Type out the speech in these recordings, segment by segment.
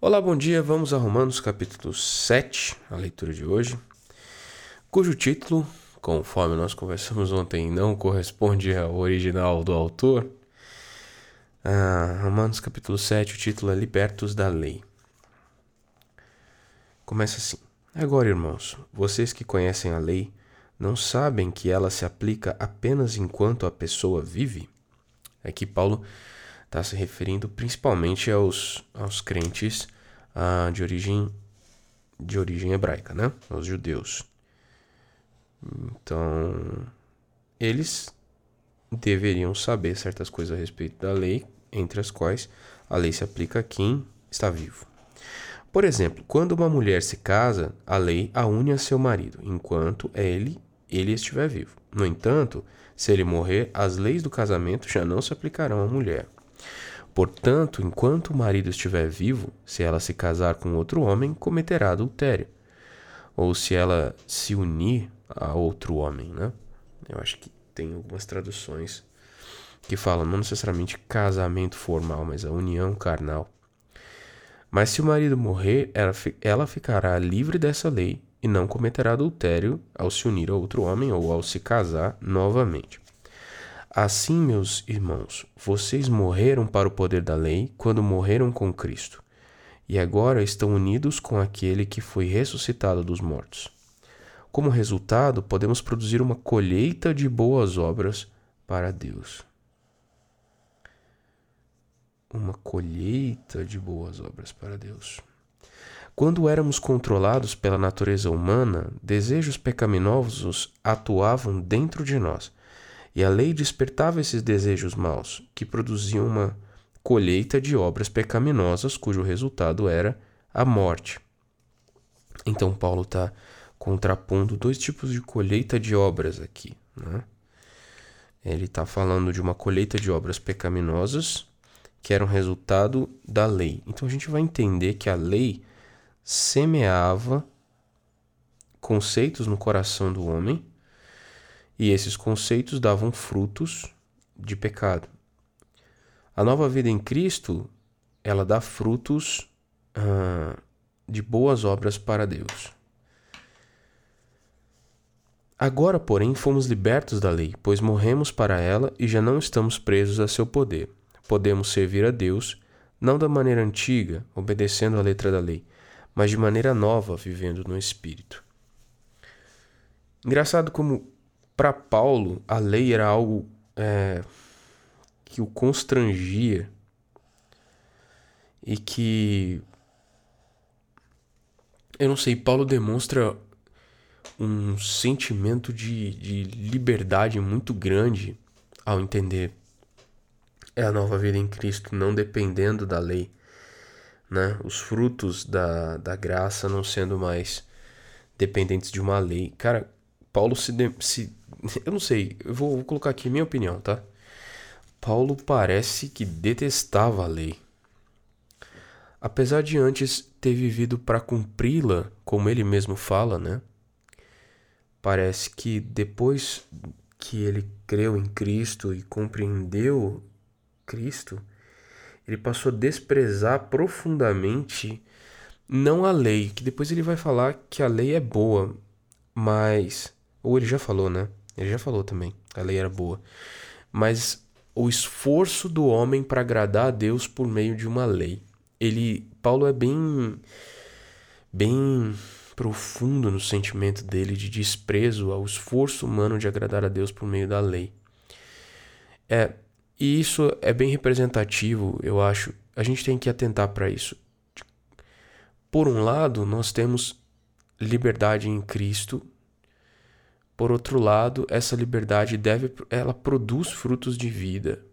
Olá, bom dia. Vamos a Romanos capítulo 7, a leitura de hoje, cujo título, conforme nós conversamos ontem, não corresponde ao original do autor. Ah, Romanos capítulo 7, o título é Libertos da Lei. Começa assim: Agora, irmãos, vocês que conhecem a lei, não sabem que ela se aplica apenas enquanto a pessoa vive? Aqui Paulo está se referindo principalmente aos, aos crentes ah, de, origem, de origem hebraica, né? Aos judeus. Então, eles deveriam saber certas coisas a respeito da lei, entre as quais a lei se aplica a quem está vivo. Por exemplo, quando uma mulher se casa, a lei a une a seu marido, enquanto ele, ele estiver vivo. No entanto, se ele morrer, as leis do casamento já não se aplicarão à mulher. Portanto, enquanto o marido estiver vivo, se ela se casar com outro homem, cometerá adultério. Ou se ela se unir a outro homem, né? Eu acho que tem algumas traduções que falam não necessariamente casamento formal, mas a união carnal. Mas se o marido morrer, ela, ela ficará livre dessa lei e não cometerá adultério ao se unir a outro homem ou ao se casar novamente. Assim, meus irmãos, vocês morreram para o poder da lei quando morreram com Cristo, e agora estão unidos com aquele que foi ressuscitado dos mortos. Como resultado, podemos produzir uma colheita de boas obras para Deus. Uma colheita de boas obras para Deus. Quando éramos controlados pela natureza humana, desejos pecaminosos atuavam dentro de nós e a lei despertava esses desejos maus, que produziam uma colheita de obras pecaminosas, cujo resultado era a morte. Então, Paulo está contrapondo dois tipos de colheita de obras aqui. Né? Ele está falando de uma colheita de obras pecaminosas, que eram resultado da lei. Então, a gente vai entender que a lei semeava conceitos no coração do homem e esses conceitos davam frutos de pecado. A nova vida em Cristo, ela dá frutos ah, de boas obras para Deus. Agora, porém, fomos libertos da lei, pois morremos para ela e já não estamos presos a seu poder. Podemos servir a Deus, não da maneira antiga, obedecendo à letra da lei, mas de maneira nova, vivendo no Espírito. Engraçado como para Paulo, a lei era algo é, que o constrangia e que. Eu não sei, Paulo demonstra um sentimento de, de liberdade muito grande ao entender é a nova vida em Cristo, não dependendo da lei, né? Os frutos da, da graça não sendo mais dependentes de uma lei. Cara, Paulo se, de, se eu não sei, eu vou, vou colocar aqui minha opinião, tá? Paulo parece que detestava a lei. Apesar de antes ter vivido para cumpri-la, como ele mesmo fala, né? Parece que depois que ele creu em Cristo e compreendeu Cristo, ele passou a desprezar profundamente não a lei, que depois ele vai falar que a lei é boa, mas ou ele já falou, né? Ele já falou também, a lei era boa. Mas o esforço do homem para agradar a Deus por meio de uma lei. Ele, Paulo é bem bem profundo no sentimento dele de desprezo ao esforço humano de agradar a Deus por meio da lei. É, e isso é bem representativo, eu acho. A gente tem que atentar para isso. Por um lado, nós temos liberdade em Cristo por outro lado, essa liberdade deve ela produz frutos de vida.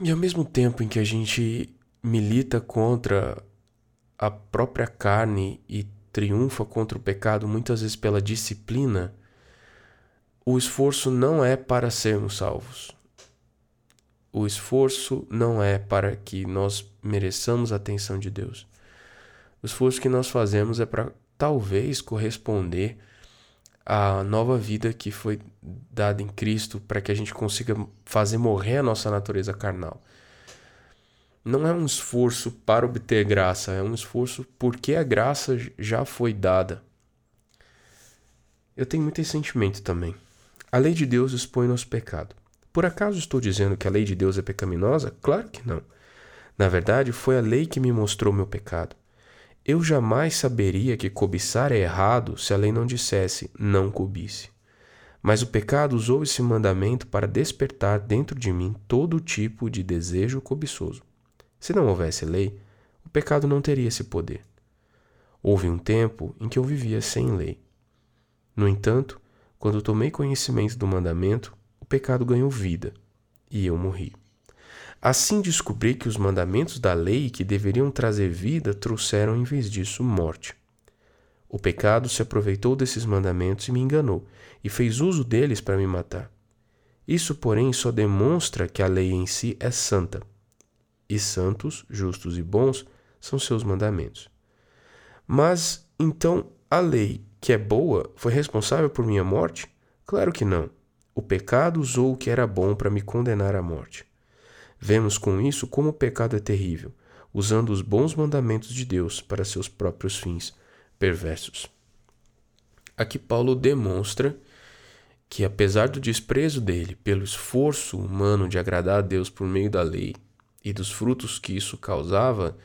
E ao mesmo tempo em que a gente milita contra a própria carne e triunfa contra o pecado muitas vezes pela disciplina, o esforço não é para sermos salvos. O esforço não é para que nós mereçamos a atenção de Deus. O esforço que nós fazemos é para talvez corresponder à nova vida que foi dada em Cristo para que a gente consiga fazer morrer a nossa natureza carnal. não é um esforço para obter graça, é um esforço porque a graça já foi dada. Eu tenho muito esse sentimento também. A lei de Deus expõe nosso pecado. Por acaso estou dizendo que a lei de Deus é pecaminosa? Claro que não. Na verdade, foi a lei que me mostrou meu pecado. Eu jamais saberia que cobiçar é errado se a lei não dissesse não cobice. Mas o pecado usou esse mandamento para despertar dentro de mim todo tipo de desejo cobiçoso. Se não houvesse lei, o pecado não teria esse poder. Houve um tempo em que eu vivia sem lei. No entanto, quando tomei conhecimento do mandamento, o pecado ganhou vida e eu morri. Assim descobri que os mandamentos da lei que deveriam trazer vida trouxeram em vez disso morte. O pecado se aproveitou desses mandamentos e me enganou, e fez uso deles para me matar. Isso, porém, só demonstra que a lei em si é santa. E santos, justos e bons são seus mandamentos. Mas então a lei que é boa foi responsável por minha morte? Claro que não. O pecado usou o que era bom para me condenar à morte. Vemos com isso como o pecado é terrível, usando os bons mandamentos de Deus para seus próprios fins perversos. Aqui Paulo demonstra que, apesar do desprezo dele pelo esforço humano de agradar a Deus por meio da lei e dos frutos que isso causava,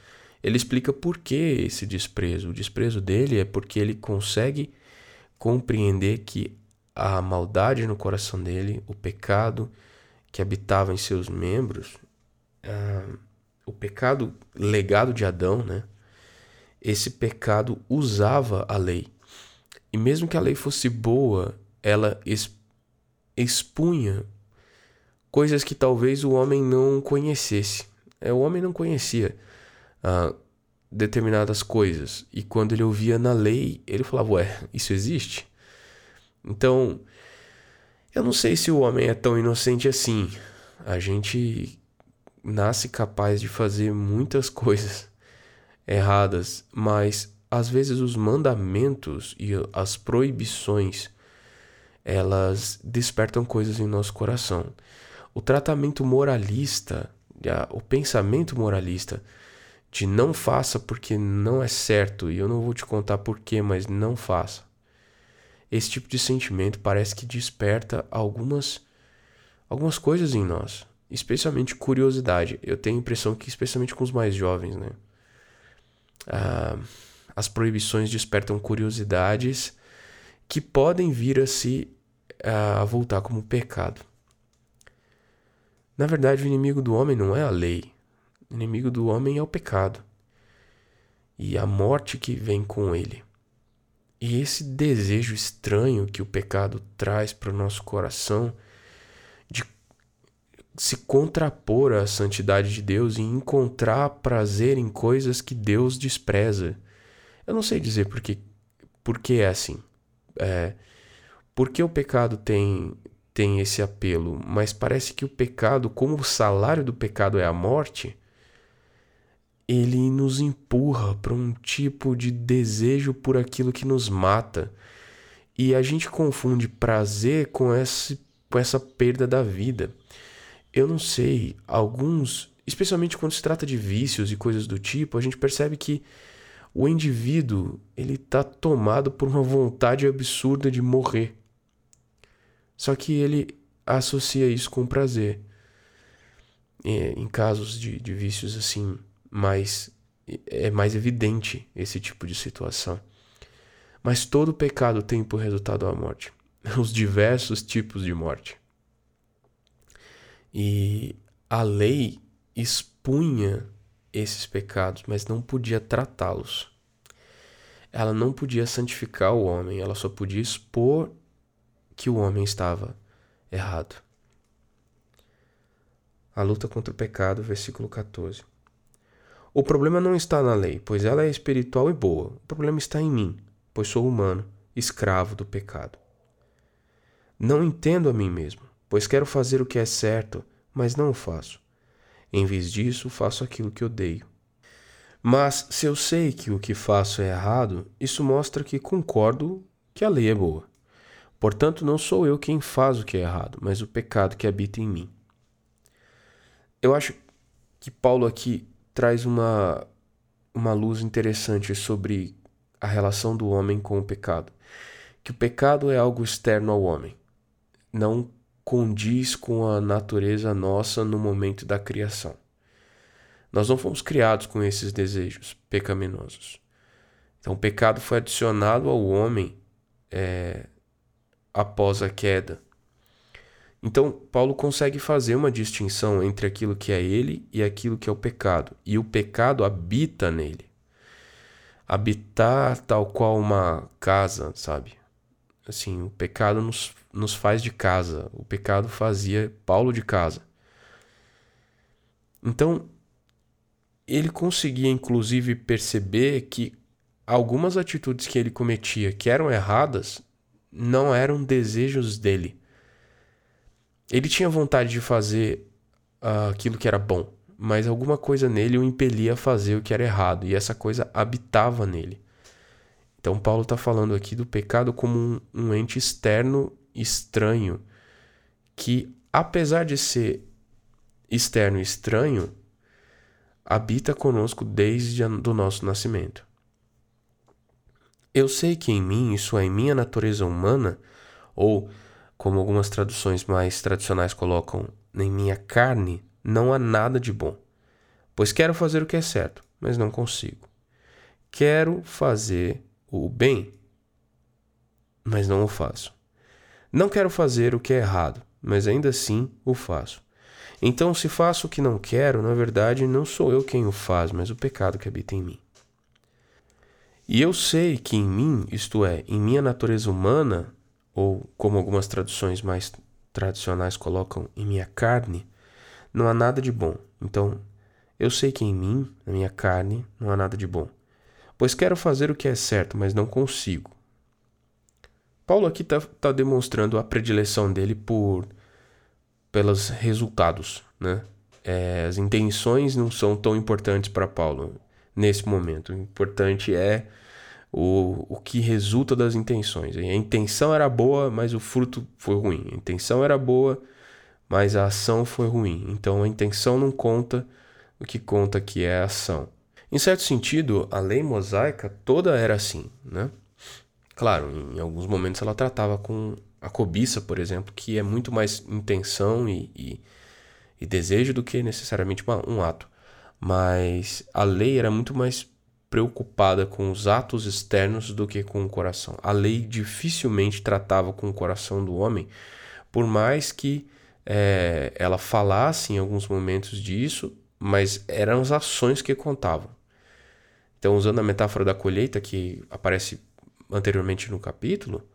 ele explica por que esse desprezo. O desprezo dele é porque ele consegue compreender que a maldade no coração dele, o pecado que habitava em seus membros, uh, o pecado legado de Adão, né? Esse pecado usava a lei. E mesmo que a lei fosse boa, ela expunha coisas que talvez o homem não conhecesse. É, o homem não conhecia uh, determinadas coisas. E quando ele ouvia na lei, ele falava: Ué, isso existe? Então, eu não sei se o homem é tão inocente assim. A gente nasce capaz de fazer muitas coisas erradas, mas às vezes os mandamentos e as proibições elas despertam coisas em nosso coração. O tratamento moralista, o pensamento moralista de não faça porque não é certo e eu não vou te contar porquê, mas não faça. Esse tipo de sentimento parece que desperta algumas algumas coisas em nós, especialmente curiosidade. Eu tenho a impressão que especialmente com os mais jovens, né? Ah, as proibições despertam curiosidades que podem vir a se a voltar como pecado. Na verdade, o inimigo do homem não é a lei. O inimigo do homem é o pecado e a morte que vem com ele. E esse desejo estranho que o pecado traz para o nosso coração se contrapor à santidade de Deus e encontrar prazer em coisas que Deus despreza. Eu não sei dizer por que, por que é assim. É, por que o pecado tem, tem esse apelo? Mas parece que o pecado, como o salário do pecado é a morte, ele nos empurra para um tipo de desejo por aquilo que nos mata. E a gente confunde prazer com, esse, com essa perda da vida. Eu não sei, alguns, especialmente quando se trata de vícios e coisas do tipo, a gente percebe que o indivíduo ele está tomado por uma vontade absurda de morrer. Só que ele associa isso com prazer. em casos de, de vícios assim, mais é mais evidente esse tipo de situação. Mas todo pecado tem por resultado a morte, os diversos tipos de morte. E a lei expunha esses pecados, mas não podia tratá-los. Ela não podia santificar o homem, ela só podia expor que o homem estava errado. A luta contra o pecado, versículo 14. O problema não está na lei, pois ela é espiritual e boa. O problema está em mim, pois sou humano, escravo do pecado. Não entendo a mim mesmo, pois quero fazer o que é certo, mas não o faço. Em vez disso, faço aquilo que odeio. Mas se eu sei que o que faço é errado, isso mostra que concordo que a lei é boa. Portanto, não sou eu quem faz o que é errado, mas o pecado que habita em mim. Eu acho que Paulo aqui traz uma, uma luz interessante sobre a relação do homem com o pecado. Que o pecado é algo externo ao homem, não condiz com a natureza nossa no momento da criação. Nós não fomos criados com esses desejos pecaminosos. Então, o pecado foi adicionado ao homem é, após a queda. Então, Paulo consegue fazer uma distinção entre aquilo que é ele e aquilo que é o pecado. E o pecado habita nele. Habitar tal qual uma casa, sabe? Assim, o pecado nos, nos faz de casa. O pecado fazia Paulo de casa. Então, ele conseguia inclusive perceber que algumas atitudes que ele cometia que eram erradas não eram desejos dele. Ele tinha vontade de fazer uh, aquilo que era bom, mas alguma coisa nele o impelia a fazer o que era errado, e essa coisa habitava nele. Então, Paulo está falando aqui do pecado como um, um ente externo, estranho, que, apesar de ser externo e estranho, habita conosco desde o nosso nascimento. Eu sei que em mim, isso é, em minha natureza humana, ou, como algumas traduções mais tradicionais colocam, em minha carne, não há nada de bom. Pois quero fazer o que é certo, mas não consigo. Quero fazer o bem, mas não o faço. Não quero fazer o que é errado, mas ainda assim o faço. Então, se faço o que não quero, na verdade não sou eu quem o faz, mas o pecado que habita em mim. E eu sei que em mim, isto é, em minha natureza humana, ou como algumas traduções mais tradicionais colocam, em minha carne, não há nada de bom. Então, eu sei que em mim, na minha carne, não há nada de bom. Pois quero fazer o que é certo, mas não consigo. Paulo aqui está tá demonstrando a predileção dele por pelos resultados, né? É, as intenções não são tão importantes para Paulo nesse momento. O importante é o, o que resulta das intenções. A intenção era boa, mas o fruto foi ruim. A intenção era boa, mas a ação foi ruim. Então a intenção não conta, o que conta é a ação. Em certo sentido, a lei mosaica toda era assim, né? Claro, em alguns momentos ela tratava com a cobiça, por exemplo, que é muito mais intenção e, e, e desejo do que necessariamente uma, um ato mas a lei era muito mais preocupada com os atos externos do que com o coração. A lei dificilmente tratava com o coração do homem, por mais que é, ela falasse em alguns momentos disso, mas eram as ações que contavam. Então, usando a metáfora da colheita que aparece anteriormente no capítulo,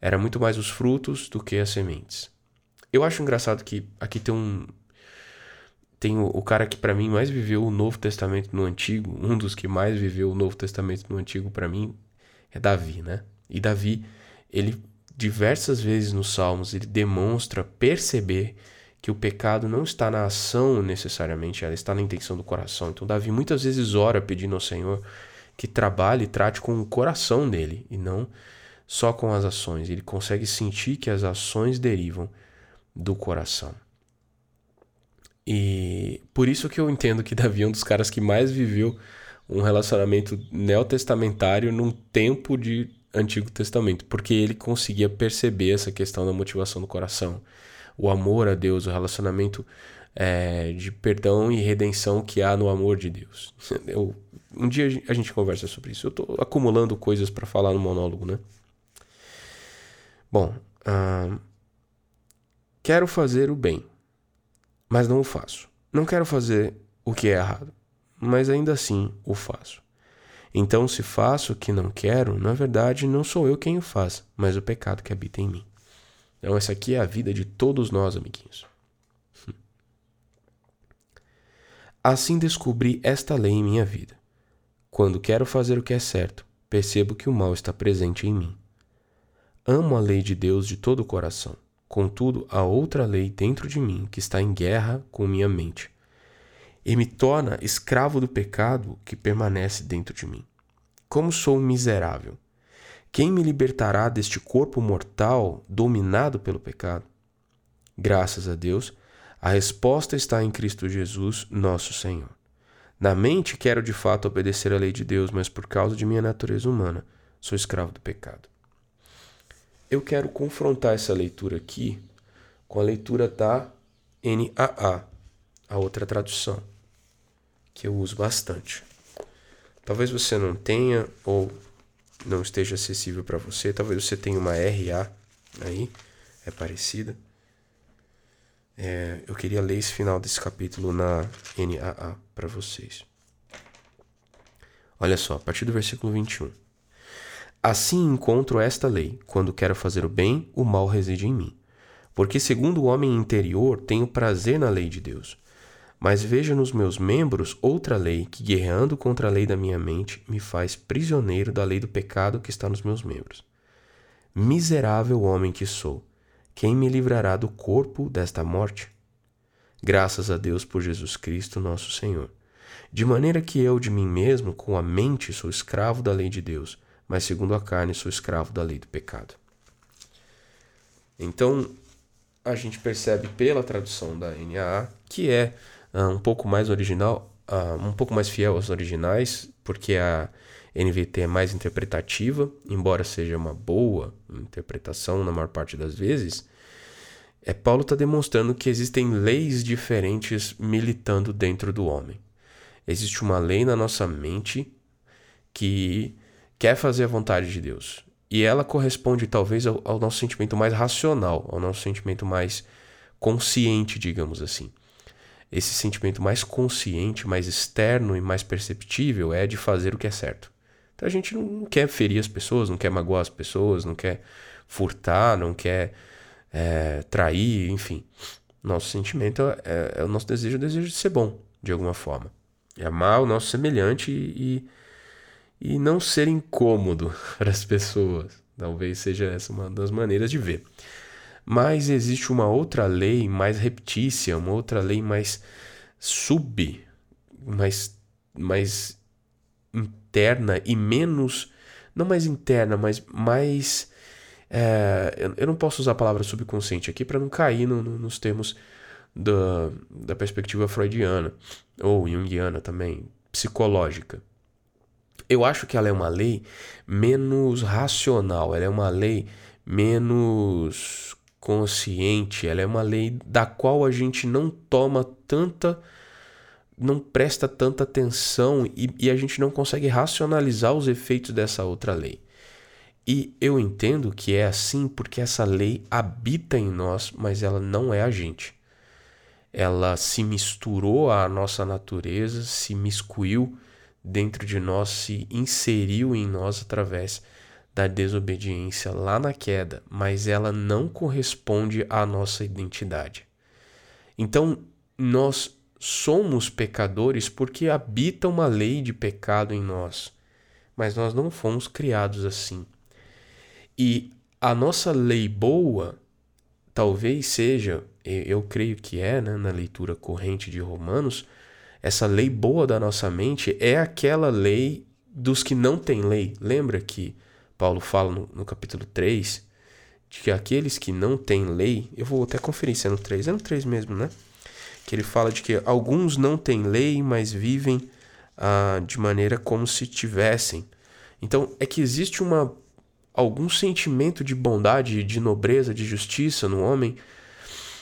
era muito mais os frutos do que as sementes. Eu acho engraçado que aqui tem um, tem o, o cara que para mim mais viveu o Novo Testamento no Antigo, um dos que mais viveu o Novo Testamento no Antigo para mim é Davi, né? E Davi, ele diversas vezes nos Salmos, ele demonstra perceber que o pecado não está na ação necessariamente, ela está na intenção do coração. Então Davi muitas vezes ora pedindo ao Senhor que trabalhe e trate com o coração dele e não só com as ações. Ele consegue sentir que as ações derivam do coração. E por isso que eu entendo que Davi é um dos caras que mais viveu um relacionamento neotestamentário num tempo de Antigo Testamento, porque ele conseguia perceber essa questão da motivação do coração, o amor a Deus, o relacionamento é, de perdão e redenção que há no amor de Deus. Eu, um dia a gente conversa sobre isso. Eu estou acumulando coisas para falar no monólogo, né? Bom, quero fazer o bem mas não o faço. Não quero fazer o que é errado, mas ainda assim o faço. Então, se faço o que não quero, na verdade não sou eu quem o faz, mas o pecado que habita em mim. Então, essa aqui é a vida de todos nós, amiguinhos. Assim descobri esta lei em minha vida. Quando quero fazer o que é certo, percebo que o mal está presente em mim. Amo a lei de Deus de todo o coração Contudo, há outra lei dentro de mim que está em guerra com minha mente e me torna escravo do pecado que permanece dentro de mim. Como sou miserável! Quem me libertará deste corpo mortal dominado pelo pecado? Graças a Deus, a resposta está em Cristo Jesus, nosso Senhor. Na mente, quero de fato obedecer à lei de Deus, mas por causa de minha natureza humana, sou escravo do pecado. Eu quero confrontar essa leitura aqui com a leitura da NAA, a outra tradução, que eu uso bastante. Talvez você não tenha ou não esteja acessível para você, talvez você tenha uma RA aí, é parecida. É, eu queria ler esse final desse capítulo na NAA para vocês. Olha só, a partir do versículo 21. Assim encontro esta lei: quando quero fazer o bem, o mal reside em mim. Porque, segundo o homem interior, tenho prazer na lei de Deus. Mas vejo nos meus membros outra lei que, guerreando contra a lei da minha mente, me faz prisioneiro da lei do pecado que está nos meus membros. Miserável homem que sou, quem me livrará do corpo desta morte? Graças a Deus por Jesus Cristo, nosso Senhor. De maneira que eu, de mim mesmo, com a mente, sou escravo da lei de Deus mas segundo a carne sou escravo da lei do pecado. Então, a gente percebe pela tradução da NAA que é uh, um pouco mais original, uh, um pouco mais fiel aos originais, porque a NVT é mais interpretativa, embora seja uma boa interpretação na maior parte das vezes. É Paulo está demonstrando que existem leis diferentes militando dentro do homem. Existe uma lei na nossa mente que quer fazer a vontade de Deus. E ela corresponde talvez ao, ao nosso sentimento mais racional, ao nosso sentimento mais consciente, digamos assim. Esse sentimento mais consciente, mais externo e mais perceptível é de fazer o que é certo. Então a gente não quer ferir as pessoas, não quer magoar as pessoas, não quer furtar, não quer é, trair, enfim. Nosso sentimento é, é, o nosso desejo, o desejo de ser bom, de alguma forma. É amar o nosso semelhante e, e não ser incômodo para as pessoas. Talvez seja essa uma das maneiras de ver. Mas existe uma outra lei mais reptícia, uma outra lei mais sub, mais, mais interna e menos. Não mais interna, mas mais. É, eu não posso usar a palavra subconsciente aqui para não cair no, no, nos termos da, da perspectiva freudiana ou junguiana também, psicológica eu acho que ela é uma lei menos racional, ela é uma lei menos consciente, ela é uma lei da qual a gente não toma tanta não presta tanta atenção e, e, a gente não consegue racionalizar os efeitos dessa outra lei. E eu entendo que é assim porque essa lei habita em nós, mas ela não é a gente. Ela se misturou à nossa natureza, se miscuiu dentro de nós se inseriu em nós através da desobediência lá na queda, mas ela não corresponde à nossa identidade. Então, nós somos pecadores porque habita uma lei de pecado em nós, mas nós não fomos criados assim. E a nossa lei boa talvez seja, eu creio que é, né, na leitura corrente de Romanos, essa lei boa da nossa mente é aquela lei dos que não têm lei. Lembra que Paulo fala no, no capítulo 3 de que aqueles que não têm lei, eu vou até conferir se é no 3, é no 3 mesmo, né? Que ele fala de que alguns não têm lei, mas vivem ah, de maneira como se tivessem. Então é que existe uma algum sentimento de bondade, de nobreza, de justiça no homem.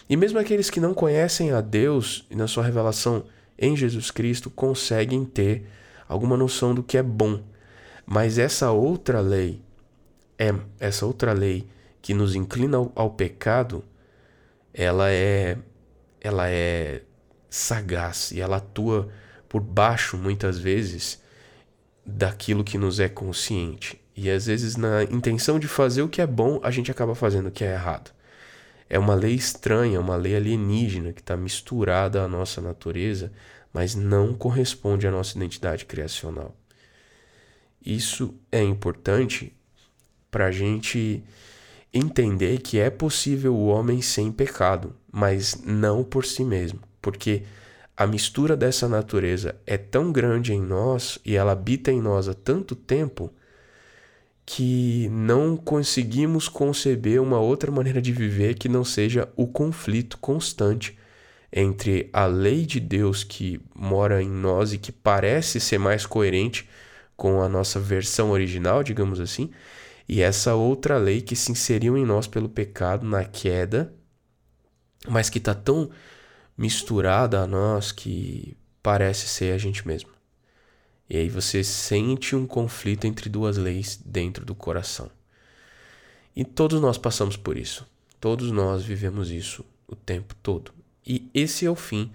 E mesmo aqueles que não conhecem a Deus e na sua revelação em Jesus Cristo conseguem ter alguma noção do que é bom. Mas essa outra lei, é essa outra lei que nos inclina ao, ao pecado, ela é ela é sagaz e ela atua por baixo muitas vezes daquilo que nos é consciente. E às vezes na intenção de fazer o que é bom, a gente acaba fazendo o que é errado. É uma lei estranha, uma lei alienígena que está misturada à nossa natureza, mas não corresponde à nossa identidade criacional. Isso é importante para a gente entender que é possível o homem sem pecado, mas não por si mesmo, porque a mistura dessa natureza é tão grande em nós e ela habita em nós há tanto tempo que não conseguimos conceber uma outra maneira de viver que não seja o conflito constante entre a lei de Deus que mora em nós e que parece ser mais coerente com a nossa versão original, digamos assim, e essa outra lei que se inseriu em nós pelo pecado na queda, mas que está tão misturada a nós que parece ser a gente mesmo. E aí você sente um conflito entre duas leis dentro do coração. E todos nós passamos por isso. Todos nós vivemos isso o tempo todo. E esse é o fim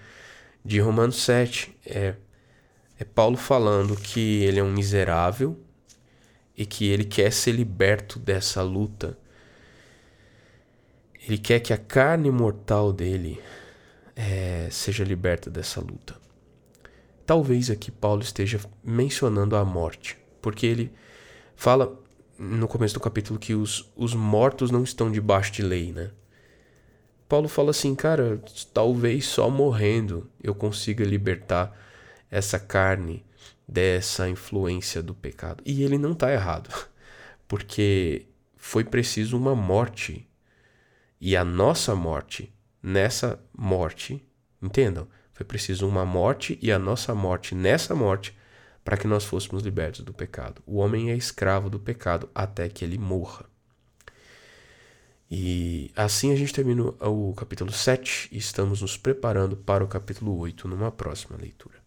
de Romanos 7. É, é Paulo falando que ele é um miserável e que ele quer ser liberto dessa luta. Ele quer que a carne mortal dele é, seja liberta dessa luta. Talvez aqui Paulo esteja mencionando a morte, porque ele fala no começo do capítulo que os, os mortos não estão debaixo de lei, né? Paulo fala assim, cara, talvez só morrendo eu consiga libertar essa carne dessa influência do pecado. E ele não está errado, porque foi preciso uma morte. E a nossa morte, nessa morte, entendam, foi preciso uma morte e a nossa morte nessa morte para que nós fôssemos libertos do pecado. O homem é escravo do pecado até que ele morra. E assim a gente termina o capítulo 7 e estamos nos preparando para o capítulo 8 numa próxima leitura.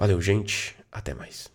Valeu, gente. Até mais.